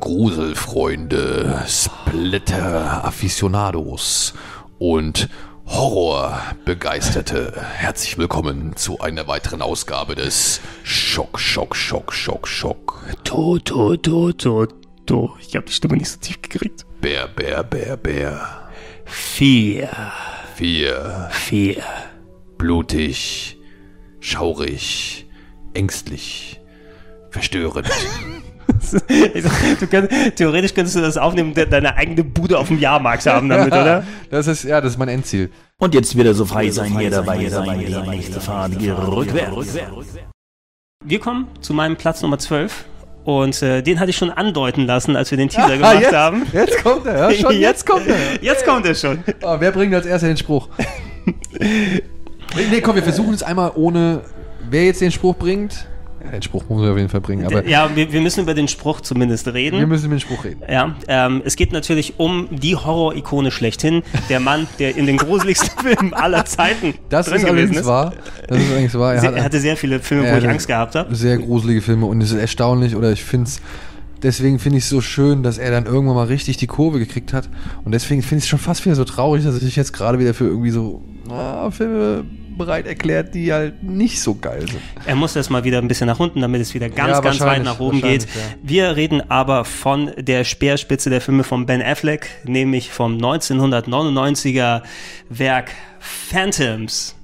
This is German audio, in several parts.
Gruselfreunde, Splitter-Afficionados und Horrorbegeisterte. Herzlich willkommen zu einer weiteren Ausgabe des Schock, Schock, Schock, Schock, Schock. To, to, to, to, to. Ich habe die Stimme nicht so tief gekriegt. Bär, Bär, Bär, Bär. Vier. Vier. Vier. Blutig, schaurig, ängstlich, verstörend. du könnt, theoretisch könntest du das aufnehmen, de deine eigene Bude auf dem Jahrmarkt haben damit, oder? Das ist, ja, das ist mein Endziel. Und jetzt wieder so frei sein, hier dabei sein, die nächste Fahrt rückwärts. Wir kommen zu meinem Platz Nummer 12. Und äh, den hatte ich schon andeuten lassen, als wir den Teaser gemacht jetzt, haben. Jetzt kommt er, ja, schon, jetzt kommt er. Jetzt kommt er schon. Oh, wer bringt als erster den Spruch? nee, komm, wir versuchen es einmal ohne. Wer jetzt den Spruch bringt, ja, den Spruch muss er auf jeden Fall bringen. Aber ja, wir, wir müssen über den Spruch zumindest reden. wir müssen über den Spruch reden. Ja, ähm, es geht natürlich um die Horror-Ikone schlechthin. Der Mann, der in den gruseligsten Filmen aller Zeiten Das drin ist gewesen ist. wahr. Das ist allerdings wahr. Er hat er hatte sehr viele Filme, wo ich Angst gehabt habe. sehr gruselige Filme und es ist erstaunlich oder ich finde es. Deswegen finde ich es so schön, dass er dann irgendwann mal richtig die Kurve gekriegt hat. Und deswegen finde ich es schon fast wieder so traurig, dass sich jetzt gerade wieder für irgendwie so ah, Filme bereit erklärt, die halt nicht so geil sind. Er muss erst mal wieder ein bisschen nach unten, damit es wieder ganz, Ja, ganz weit nach oben geht. ja. Wir reden aber von der Speerspitze der Filme von Ben Affleck, nämlich vom 1999er Werk Phantoms.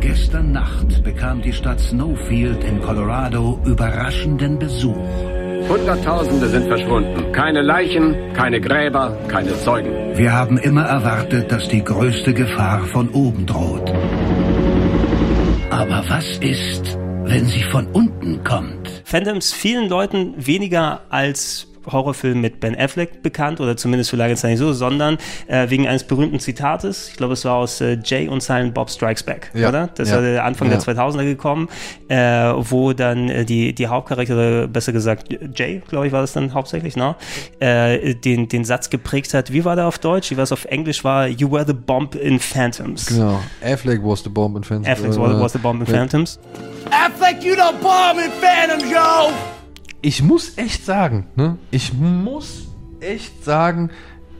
Gestern Nacht bekam die Stadt Snowfield in Colorado überraschenden Besuch. Hunderttausende sind verschwunden. Keine Leichen, keine Gräber, keine Zeugen. Wir haben immer erwartet, dass die größte Gefahr von oben droht. Aber was ist, wenn sie von unten kommt? Phantoms vielen Leuten weniger als Horrorfilm mit Ben Affleck bekannt oder zumindest für lange Zeit nicht so, sondern äh, wegen eines berühmten Zitates. Ich glaube, es war aus äh, Jay und Silent Bob Strikes Back, Ja, oder? Das ja, war der Anfang ja. der 2000er gekommen, äh, wo dann äh, die, die Hauptcharaktere, besser gesagt Jay, glaube ich, war das dann hauptsächlich, ne? Äh, den, den Satz geprägt hat. Wie war der auf Deutsch? Wie war es auf Englisch? War You were the bomb in Phantoms. Genau. Affleck was the bomb in Phantom. Affleck was, was the bomb in. Phantoms. Affleck, you the bomb in Phantom, yo! Ich muss echt sagen, ne? Ich muss echt sagen,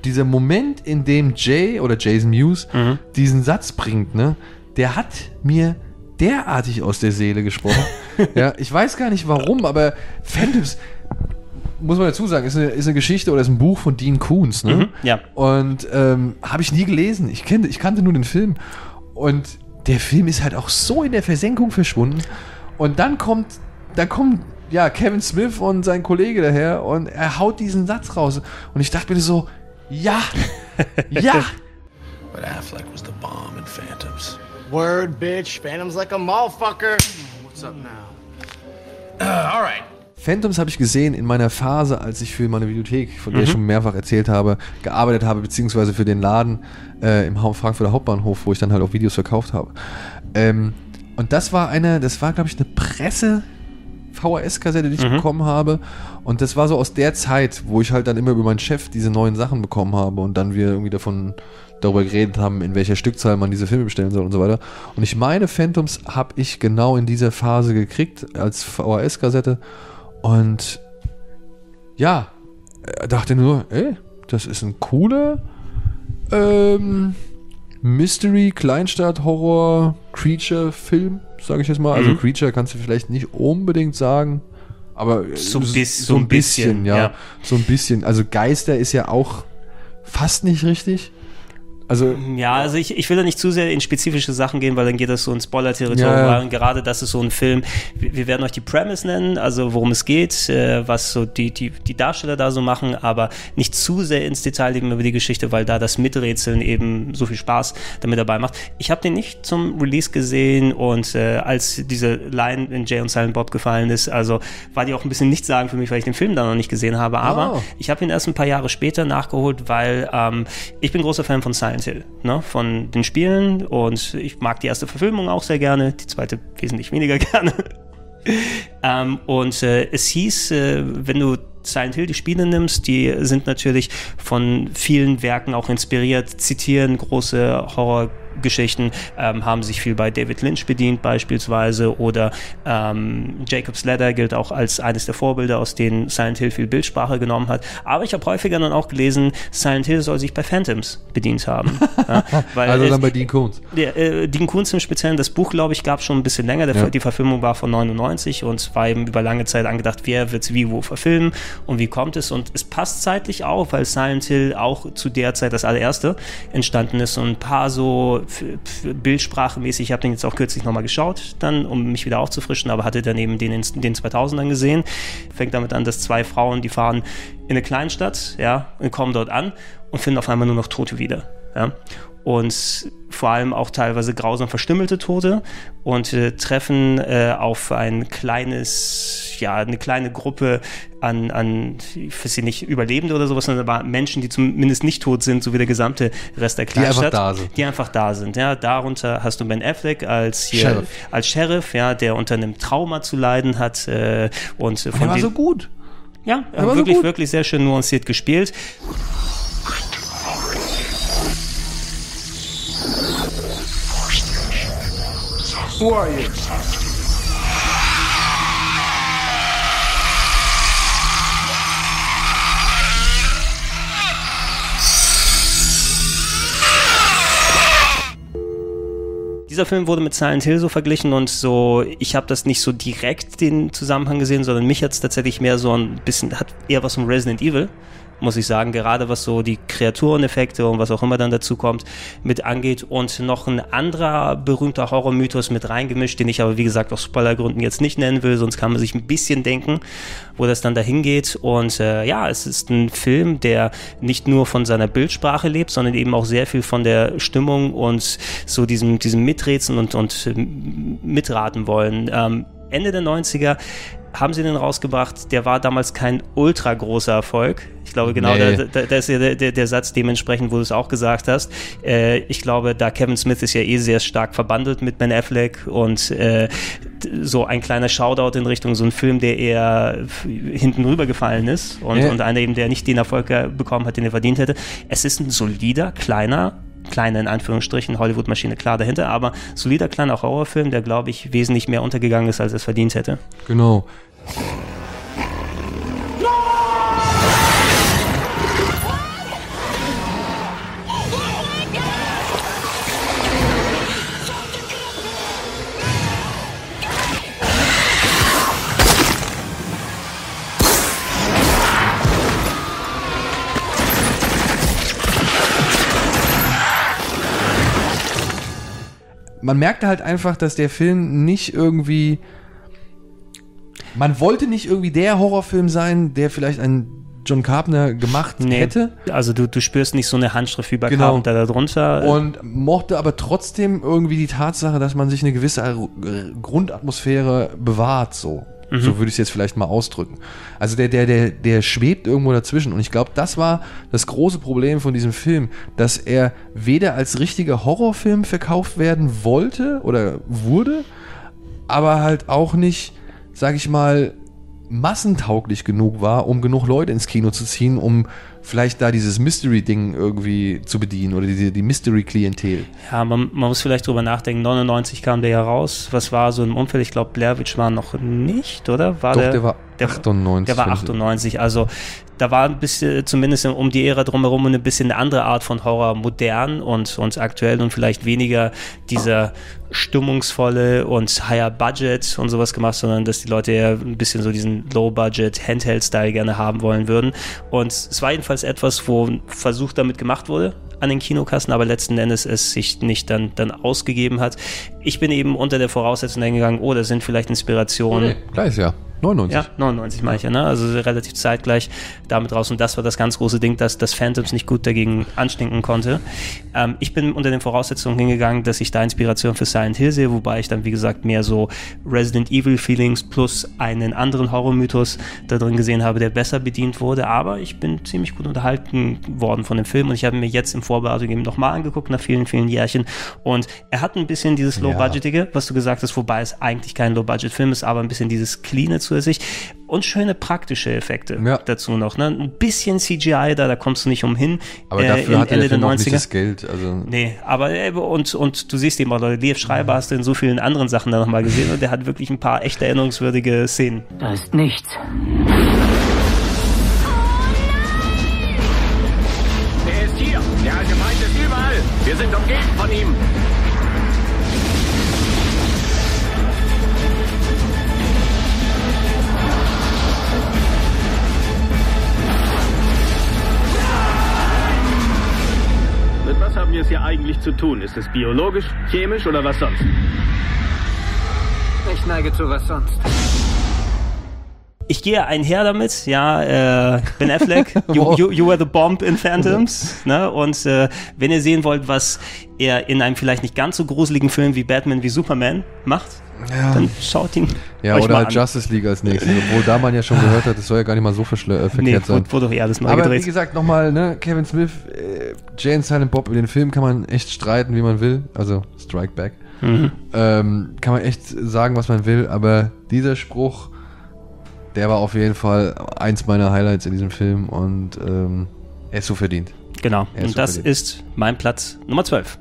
dieser Moment, in dem Jay oder Jason Mewes Mhm. diesen Satz bringt, ne? Der hat mir derartig aus der Seele gesprochen. ja, ich weiß gar nicht warum, aber Phantoms, muss man dazu sagen, ist eine, ist eine Geschichte oder ist ein Buch von Dean Koontz, ne? Mhm, ja. Und ähm, habe ich nie gelesen. Ich, kannte, ich kannte nur den Film. Und der Film ist halt auch so in der Versenkung verschwunden. Und dann kommt, dann kommt ja Kevin Smith und sein Kollege daher und er haut diesen Satz raus. Und ich dachte mir so, ja, ja. But Affleck was the bomb in Phantoms. Word, bitch. Phantom's like a motherfucker. What's up now? all right. Phantoms habe ich gesehen in meiner Phase, als ich für meine Bibliothek, von der ich schon mehrfach erzählt habe, gearbeitet habe, beziehungsweise für den Laden äh, im Frankfurter Hauptbahnhof, wo ich dann halt auch Videos verkauft habe. Ähm, und das war eine, das war, glaube ich, eine Presse. VHS-Kassette, die ich bekommen habe. Und das war so aus der Zeit, wo ich halt dann immer über meinen Chef diese neuen Sachen bekommen habe und dann wir irgendwie davon darüber geredet haben, in welcher Stückzahl man diese Filme bestellen soll und so weiter. Und ich meine, Phantoms habe ich genau in dieser Phase gekriegt als VHS-Kassette. Und ja, er dachte nur, ey, das ist ein cooler ähm, Mystery, Kleinstadt, Horror, Creature-Film, sage ich jetzt mal. Also Mhm. Creature kannst du vielleicht nicht unbedingt sagen, aber äh, So bis- so ein bisschen, ja. ja. So ein bisschen. Also Geister ist ja auch fast nicht richtig. Also Ja, also ich, ich will da nicht zu sehr in spezifische Sachen gehen, weil dann geht das so ins Spoiler-Territorium. Ja, ja. Gerade das ist so ein Film, wir, wir werden euch die Premise nennen, also worum es geht, äh, was so die, die, die Darsteller da so machen, aber nicht zu sehr ins Detail gehen über die Geschichte, weil da das Miträtseln eben so viel Spaß damit dabei macht. Ich habe den nicht zum Release gesehen und äh, als diese Line in Jay und Silent Bob gefallen ist, also war die auch ein bisschen nicht sagen für mich, weil ich den Film da noch nicht gesehen habe, aber Oh. ich habe ihn erst ein paar Jahre später nachgeholt, weil ähm, ich bin großer Fan von Silent Hill, ne, von den Spielen und ich mag die erste Verfilmung auch sehr gerne, die zweite wesentlich weniger gerne. ähm, und äh, es hieß, äh, wenn du Silent Hill die Spiele nimmst, die sind natürlich von vielen Werken auch inspiriert, zitieren große Horror Geschichten, ähm, haben sich viel bei David Lynch bedient beispielsweise oder ähm, Jacob's Ladder gilt auch als eines der Vorbilder, aus denen Silent Hill viel Bildsprache genommen hat. Aber ich habe häufiger dann auch gelesen, Silent Hill soll sich bei Phantoms bedient haben. ja, weil, Also dann bei Dean Koontz. der, äh, Dean Koontz im Speziellen, das Buch, glaube ich, gab schon ein bisschen länger. Der, Ja. Die Verfilmung war von 99 und war eben über lange Zeit angedacht, wer wird es wie wo verfilmen und wie kommt es. Und es passt zeitlich auch, weil Silent Hill auch zu der Zeit das allererste entstanden ist und ein paar so f- f- bildsprachemäßig, ich habe den jetzt auch kürzlich nochmal geschaut, dann, um mich wieder aufzufrischen, aber hatte dann eben den den 2000ern gesehen. Fängt damit an, dass zwei Frauen, die fahren in eine Kleinstadt, ja, und kommen dort an und finden auf einmal nur noch Tote wieder. Ja? Und vor allem auch teilweise grausam verstümmelte Tote und äh, treffen äh, auf ein kleines, ja, eine kleine Gruppe an, an ich weiß nicht, Überlebende oder sowas, sondern aber Menschen, die zumindest nicht tot sind, so wie der gesamte Rest der Die einfach Kleinstadt. da sind. Die einfach da sind. Ja, darunter hast du Ben Affleck als hier, Sheriff. als Sheriff, ja, der unter einem Trauma zu leiden hat äh, und Der von war so gut. ja, war so wirklich, gut. wirklich sehr schön nuanciert gespielt. Dieser Film wurde mit Silent Hill so verglichen und so, ich habe das nicht so direkt den Zusammenhang gesehen, sondern mich hat es tatsächlich mehr so ein bisschen, hat eher was von Resident Evil, muss ich sagen, gerade was so die Kreatureneffekte und was auch immer dann dazu kommt, mit angeht und noch ein anderer berühmter Horrormythos mit reingemischt, den ich aber wie gesagt aus Spoilergründen jetzt nicht nennen will, sonst kann man sich ein bisschen denken, wo das dann dahin geht und äh, ja, es ist ein Film, der nicht nur von seiner Bildsprache lebt, sondern eben auch sehr viel von der Stimmung und so diesem, diesem Miträtseln und, und ähm, mitraten wollen. Ähm, Ende der 90er haben sie den rausgebracht, der war damals kein ultra großer Erfolg. Ich glaube, genau, Nee. da, da, ist ja der, der, der Satz dementsprechend, wo du es auch gesagt hast. Äh, ich glaube, da Kevin Smith ist ja eh sehr stark verbandelt mit Ben Affleck und äh, so ein kleiner Shoutout in Richtung so ein Film, der eher hinten rübergefallen ist und, Ja. und einer eben, der nicht den Erfolg bekommen hat, den er verdient hätte. Es ist ein solider, kleiner, kleiner in Anführungsstrichen, Hollywood-Maschine klar dahinter, aber solider kleiner Horrorfilm, der, glaube ich, wesentlich mehr untergegangen ist, als er es verdient hätte. Genau. Man merkte halt einfach, dass der Film nicht irgendwie. Man wollte nicht irgendwie der Horrorfilm sein, der vielleicht ein John Carpenter gemacht hätte. Also du, du spürst nicht so eine Handschrift wie bei Genau. Carpenter da drunter. Und mochte aber trotzdem irgendwie die Tatsache, dass man sich eine gewisse äh, Grundatmosphäre bewahrt, so. So würde ich es jetzt vielleicht mal ausdrücken. Also der, der, der, der schwebt irgendwo dazwischen. Und ich glaube, das war das große Problem von diesem Film, dass er weder als richtiger Horrorfilm verkauft werden wollte oder wurde, aber halt auch nicht, sag ich mal, massentauglich genug war, um genug Leute ins Kino zu ziehen, um vielleicht da dieses Mystery-Ding irgendwie zu bedienen oder die, die Mystery-Klientel. ja, man, man muss vielleicht drüber nachdenken. 99 kam der ja raus. Was war so im Umfeld? Ich glaube, Blair Witch war noch nicht, oder? War Doch, der, der war der- 98. Der war wenn ich- 98. Also da war ein bisschen, zumindest um die Ära drumherum, eine bisschen eine andere Art von Horror, modern und, und aktuell und vielleicht weniger dieser stimmungsvolle und higher Budget und sowas gemacht, sondern dass die Leute eher ein bisschen so diesen Low-Budget Handheld-Style gerne haben wollen würden. Und es war jedenfalls etwas, wo ein Versuch damit gemacht wurde an den Kinokassen, aber letzten Endes es sich nicht dann, dann ausgegeben hat. Ich bin eben unter der Voraussetzung eingegangen, oh, das sind vielleicht Inspirationen. Nee, gleiches Jahr. 99. Ja, 99 meine ich ja, ne? Also relativ zeitgleich damit raus. Und das war das ganz große Ding, dass das Phantoms nicht gut dagegen anstinken konnte. Ähm, ich bin unter den Voraussetzungen hingegangen, dass ich da Inspiration für Silent Hill sehe, wobei ich dann, wie gesagt, mehr so Resident Evil Feelings plus einen anderen Horrormythos da drin gesehen habe, der besser bedient wurde. Aber ich bin ziemlich gut unterhalten worden von dem Film und ich habe mir jetzt im Vorbereitung eben nochmal angeguckt nach vielen, vielen Jährchen. Und er hat ein bisschen dieses Low Low-Budgetige, was du gesagt hast, wobei es eigentlich kein Low-Budget-Film ist, aber ein bisschen dieses Cleane zu sich und schöne praktische Effekte Ja. dazu noch. Ne? Ein bisschen CGI da, da kommst du nicht umhin. Aber äh, dafür der Ende Film der auch nicht 90er. das Geld. Also, Nee, aber äh, und, und du siehst eben auch, Leute, Liev Schreiber hast du in so vielen anderen Sachen da nochmal gesehen und der hat wirklich ein paar echt erinnerungswürdige Szenen. Da ist nichts. Er ist hier. Der alte Feind ist überall. Wir sind umgeben von ihm. Eigentlich zu tun? Ist es biologisch, chemisch oder was sonst? Ich neige zu was sonst. Ich gehe einher damit, ja, äh, Ben Affleck, you, you, you were the bomb in Phantoms, ne? Und äh, wenn ihr sehen wollt, was er in einem vielleicht nicht ganz so gruseligen Film wie Batman wie Superman macht, ja. dann schaut ihn ja, oder mal halt an. Justice League als nächstes. Obwohl da man ja schon gehört hat, das soll ja gar nicht mal so verschle- äh, verkehrt Nee, sein. wurde, wurde doch eh alles neu Aber gedreht. wie gesagt, nochmal, ne, Kevin Smith, äh, Jay and Silent Bob, über den Film kann man echt streiten, wie man will. Also, Strike Back. Mhm. Ähm, kann man echt sagen, was man will, aber dieser Spruch, der war auf jeden Fall eins meiner Highlights in diesem Film und ähm, er ist so verdient. Genau, und so das verdient. ist mein Platz Nummer 12.